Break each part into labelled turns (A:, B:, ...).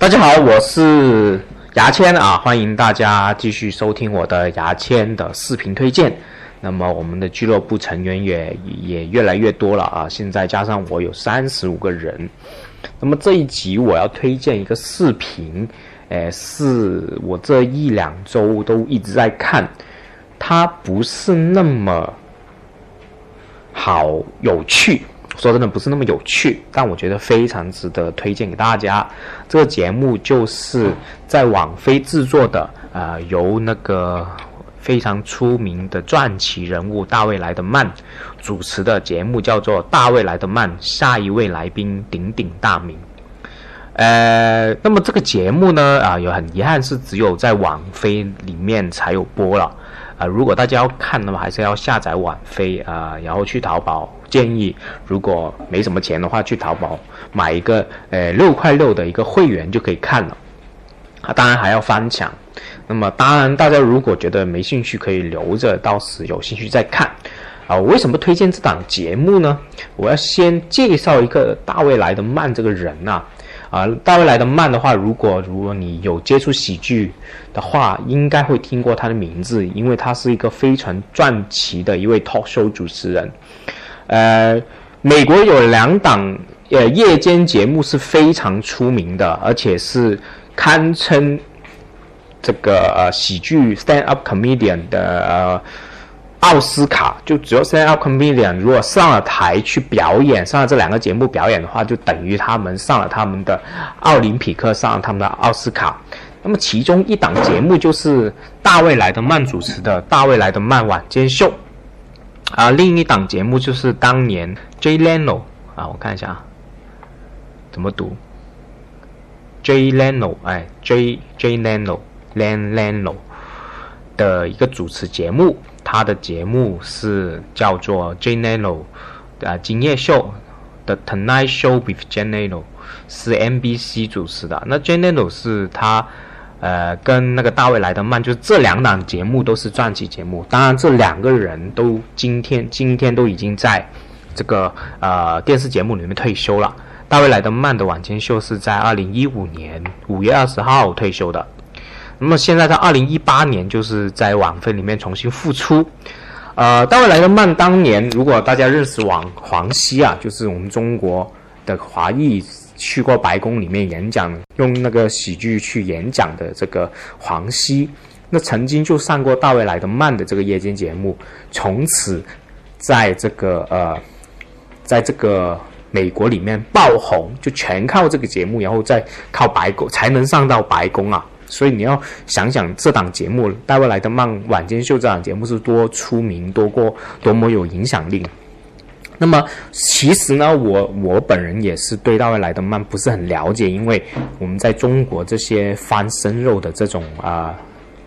A: 大家好，我是牙签啊，欢迎大家继续收听我的牙签的视频推荐。那么我们的俱乐部成员也也越来越多了啊，现在加上我有三十五个人。那么这一集我要推荐一个视频，诶，是我这一两周都一直在看，它不是那么好有趣。说真的不是那么有趣，但我觉得非常值得推荐给大家。这个节目就是在网飞制作的，呃，由那个非常出名的传奇人物大卫莱德曼主持的节目，叫做《大卫莱德曼下一位来宾鼎鼎大名》。呃，那么这个节目呢，啊，有很遗憾是只有在网飞里面才有播了。啊，如果大家要看的话，还是要下载网飞啊，然后去淘宝。建议如果没什么钱的话，去淘宝买一个呃六块六的一个会员就可以看了。啊，当然还要翻墙。那么当然，大家如果觉得没兴趣，可以留着，到时有兴趣再看。啊，我为什么推荐这档节目呢？我要先介绍一个大卫莱德曼这个人呐。啊，啊大卫来的慢的话，如果如果你有接触喜剧的话，应该会听过他的名字，因为他是一个非常传奇的一位 talk show 主持人。呃，美国有两档呃夜间节目是非常出名的，而且是堪称这个呃喜剧 stand up comedian 的。奥斯卡就只要 stand up comedian 如果上了台去表演，上了这两个节目表演的话，就等于他们上了他们的奥林匹克，上了他们的奥斯卡。那么其中一档节目就是大卫莱德曼主持的《大卫莱德曼晚间秀》啊，另一档节目就是当年 Jay Leno 啊，我看一下啊，怎么读？Jay Leno 哎，J Jay Leno Len Leno 的一个主持节目。他的节目是叫做 Jay Leno，啊，今夜秀的 Tonight Show with Jay Leno 是 NBC 主持的。那 Jay Leno 是他，呃，跟那个大卫莱德曼，就是这两档节目都是传奇节目。当然，这两个人都今天今天都已经在这个呃电视节目里面退休了。大卫莱德曼的晚间秀是在二零一五年五月二十号退休的。那么现在在二零一八年，就是在网飞里面重新复出。呃，大卫莱德曼当年，如果大家认识王黄西啊，就是我们中国的华裔去过白宫里面演讲，用那个喜剧去演讲的这个黄西，那曾经就上过大卫莱德曼的这个夜间节目，从此在这个呃，在这个美国里面爆红，就全靠这个节目，然后再靠白宫才能上到白宫啊。所以你要想想这档节目《大卫莱德曼晚间秀》这档节目是多出名、多过多么有影响力。那么其实呢，我我本人也是对大卫莱德曼不是很了解，因为我们在中国这些翻生肉的这种啊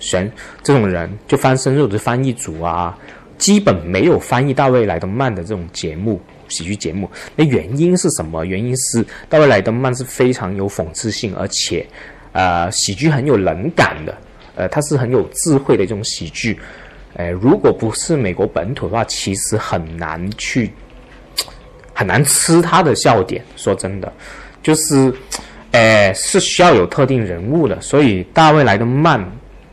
A: 选这种人，就翻生肉的翻译组啊，基本没有翻译大卫莱德曼的这种节目喜剧节目。那原因是什么？原因是大卫莱德曼是非常有讽刺性，而且。呃，喜剧很有冷感的，呃，它是很有智慧的一种喜剧，呃，如果不是美国本土的话，其实很难去很难吃它的笑点。说真的，就是，呃，是需要有特定人物的。所以大卫来的慢，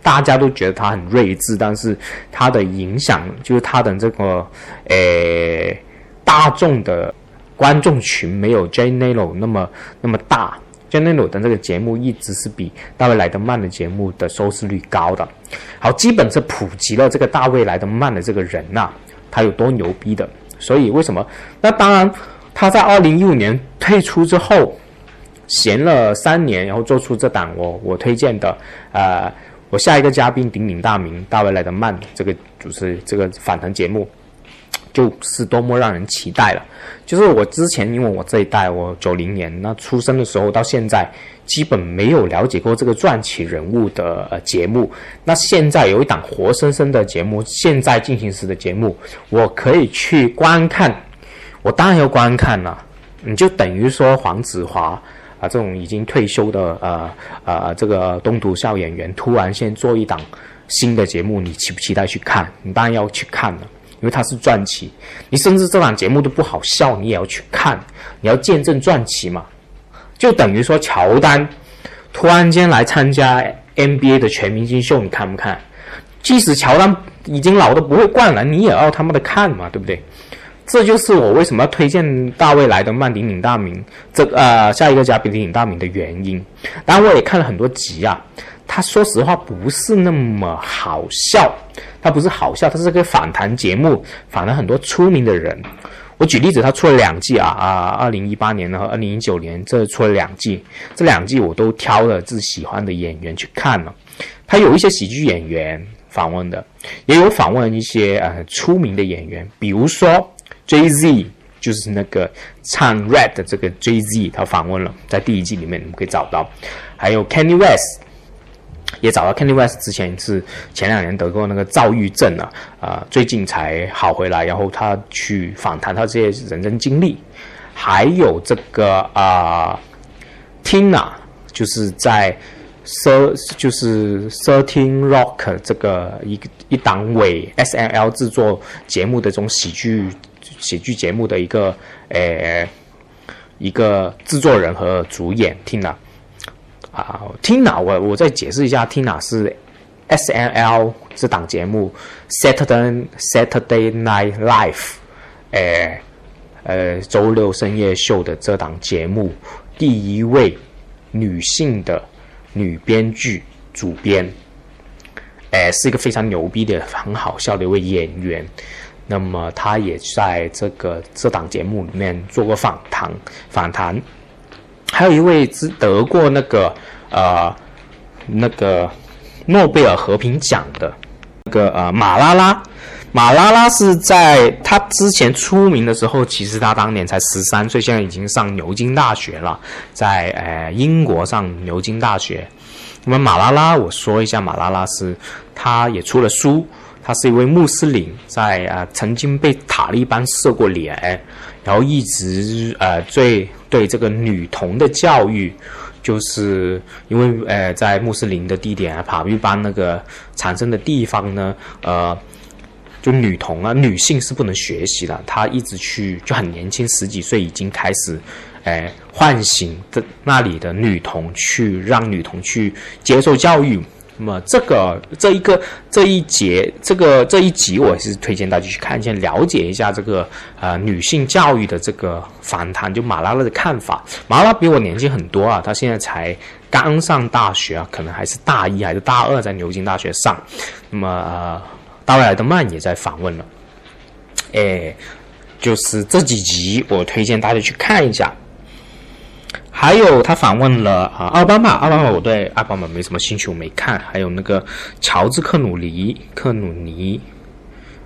A: 大家都觉得他很睿智，但是他的影响就是他的这个，呃，大众的观众群没有 Jane Nello 那么那么大。J a n e 的这个节目一直是比大卫莱德曼的节目的收视率高的。好，基本是普及了这个大卫莱德曼的这个人呐，他有多牛逼的。所以为什么？那当然，他在二零一五年退出之后，闲了三年，然后做出这档我我推荐的，呃，我下一个嘉宾鼎鼎大名大卫莱德曼这个主持这个访谈节目。就是多么让人期待了。就是我之前，因为我这一代，我九零年那出生的时候到现在，基本没有了解过这个传奇人物的呃节目。那现在有一档活生生的节目，现在进行时的节目，我可以去观看。我当然要观看了。你就等于说黄子华啊这种已经退休的呃呃这个东土校演员，突然先做一档新的节目，你期不期待去看？你当然要去看了。因为它是传奇，你甚至这档节目都不好笑，你也要去看，你要见证传奇嘛。就等于说乔丹突然间来参加 NBA 的全明星秀，你看不看？即使乔丹已经老的不会灌篮，你也要他妈的看嘛，对不对？这就是我为什么要推荐大卫莱德曼鼎鼎大名，这呃下一个嘉宾鼎鼎大名的原因。当然，我也看了很多集啊，他说实话不是那么好笑，他不是好笑，他是个访谈节目，访了很多出名的人。我举例子，他出了两季啊啊，二零一八年和二零一九年这出了两季，这两季我都挑了自己喜欢的演员去看了。他有一些喜剧演员访问的，也有访问一些呃出名的演员，比如说。Jay Z 就是那个唱 rap 的这个 Jay Z，他访问了，在第一季里面你们可以找到，还有 Kenny West 也找到 Kenny West 之前是前两年得过那个躁郁症啊，啊最近才好回来，然后他去访谈他这些人生经历，还有这个啊 Tina 就是在 Sir 就是 Thirteen Rock 这个一一档为 S N L 制作节目的这种喜剧。喜剧节目的一个诶一个制作人和主演 Tina 啊，Tina 我我再解释一下，Tina 是 S N L 这档节目 Saturday Saturday Night Live 诶呃周六深夜秀的这档节目第一位女性的女编剧主编，诶是一个非常牛逼的很好笑的一位演员。那么他也在这个这档节目里面做过访谈，访谈。还有一位是得过那个呃那个诺贝尔和平奖的那个呃马拉拉，马拉拉是在他之前出名的时候，其实他当年才十三岁，现在已经上牛津大学了，在呃英国上牛津大学。那么马拉拉，我说一下，马拉拉是他也出了书。他是一位穆斯林，在啊曾经被塔利班射过脸，然后一直呃最对这个女童的教育，就是因为呃在穆斯林的地点啊塔利班那个产生的地方呢，呃就女童啊女性是不能学习的，他一直去就很年轻十几岁已经开始，哎唤醒的那里的女童去让女童去接受教育。那么这个这一个这一节这个这一集，我是推荐大家去看一下，了解一下这个呃女性教育的这个访谈，就马拉拉的看法。马拉拉比我年轻很多啊，他现在才刚上大学啊，可能还是大一还是大二，在牛津大学上。那么呃，大卫·莱德曼也在访问了，哎，就是这几集我推荐大家去看一下。还有他访问了啊奥巴马，奥巴马我对奥巴马没什么兴趣，我没看。还有那个乔治克努尼，克努尼，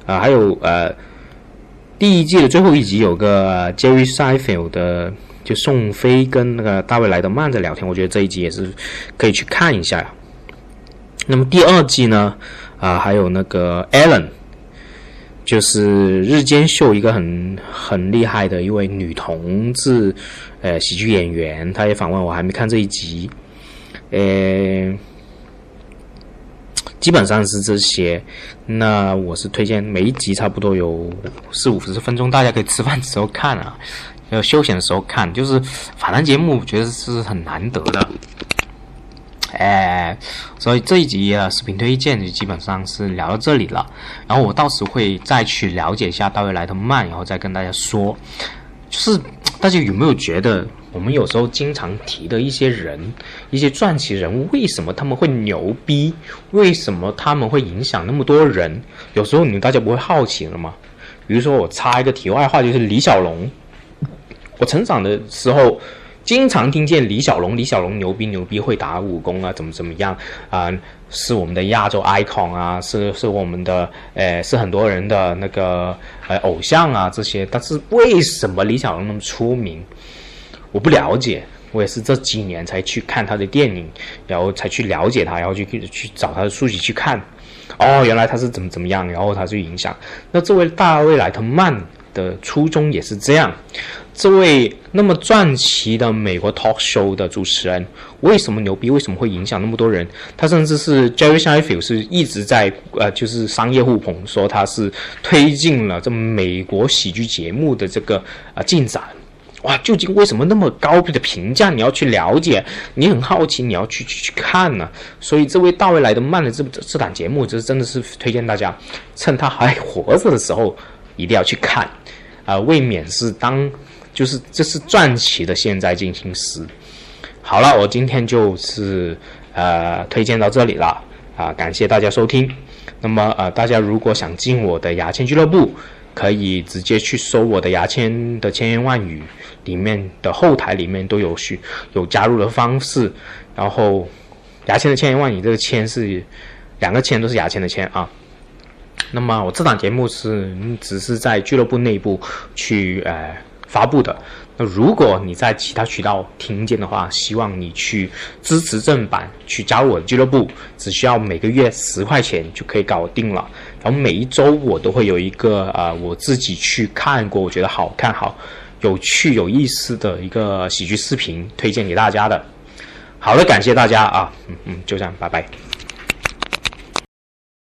A: 啊，还有呃第一季的最后一集有个 Jerry Seinfeld 的，就宋飞跟那个大卫莱德曼在聊天，我觉得这一集也是可以去看一下。那么第二季呢，啊还有那个 Ellen。就是日间秀一个很很厉害的一位女同志，呃，喜剧演员，她也访问我，还没看这一集，呃，基本上是这些。那我是推荐每一集差不多有四五十分钟，大家可以吃饭的时候看啊，要休闲的时候看。就是访谈节目，我觉得是很难得的。哎，所以这一集啊，视频推荐就基本上是聊到这里了。然后我到时会再去了解一下大卫莱特曼，然后再跟大家说。就是大家有没有觉得，我们有时候经常提的一些人，一些传奇人物，为什么他们会牛逼？为什么他们会影响那么多人？有时候你们大家不会好奇了吗？比如说我插一个题外话，就是李小龙。我成长的时候。经常听见李小龙，李小龙牛逼牛逼，会打武功啊，怎么怎么样啊？是我们的亚洲 icon 啊，是是我们的，呃，是很多人的那个呃偶像啊，这些。但是为什么李小龙那么出名？我不了解，我也是这几年才去看他的电影，然后才去了解他，然后去去找他的书籍去看。哦，原来他是怎么怎么样，然后他去影响。那这位大卫莱特曼的初衷也是这样。这位那么传奇的美国 talk show 的主持人，为什么牛逼？为什么会影响那么多人？他甚至是 Jerry Seinfeld 是一直在呃，就是商业互捧，说他是推进了这美国喜剧节目的这个啊进展。哇，究竟为什么那么高的评价？你要去了解，你很好奇，你要去去去看呢。所以这位大卫来的慢的这这档节目，这真的是推荐大家，趁他还活着的时候一定要去看，啊，未免是当就是这是传奇的现在进行时。好了，我今天就是呃推荐到这里了啊，感谢大家收听。那么呃，大家如果想进我的牙签俱乐部。可以直接去搜我的牙签的千言万语，里面的后台里面都有需有加入的方式。然后，牙签的千言万语，这个签是两个签都是牙签的签啊。那么我这档节目是只是在俱乐部内部去呃发布的。那如果你在其他渠道听见的话，希望你去支持正版，去加入我的俱乐部，只需要每个月十块钱就可以搞定了。然后每一周我都会有一个呃我自己去看过，我觉得好看、好有趣、有意思的一个喜剧视频推荐给大家的。好的，感谢大家啊，嗯嗯，就这样，拜拜。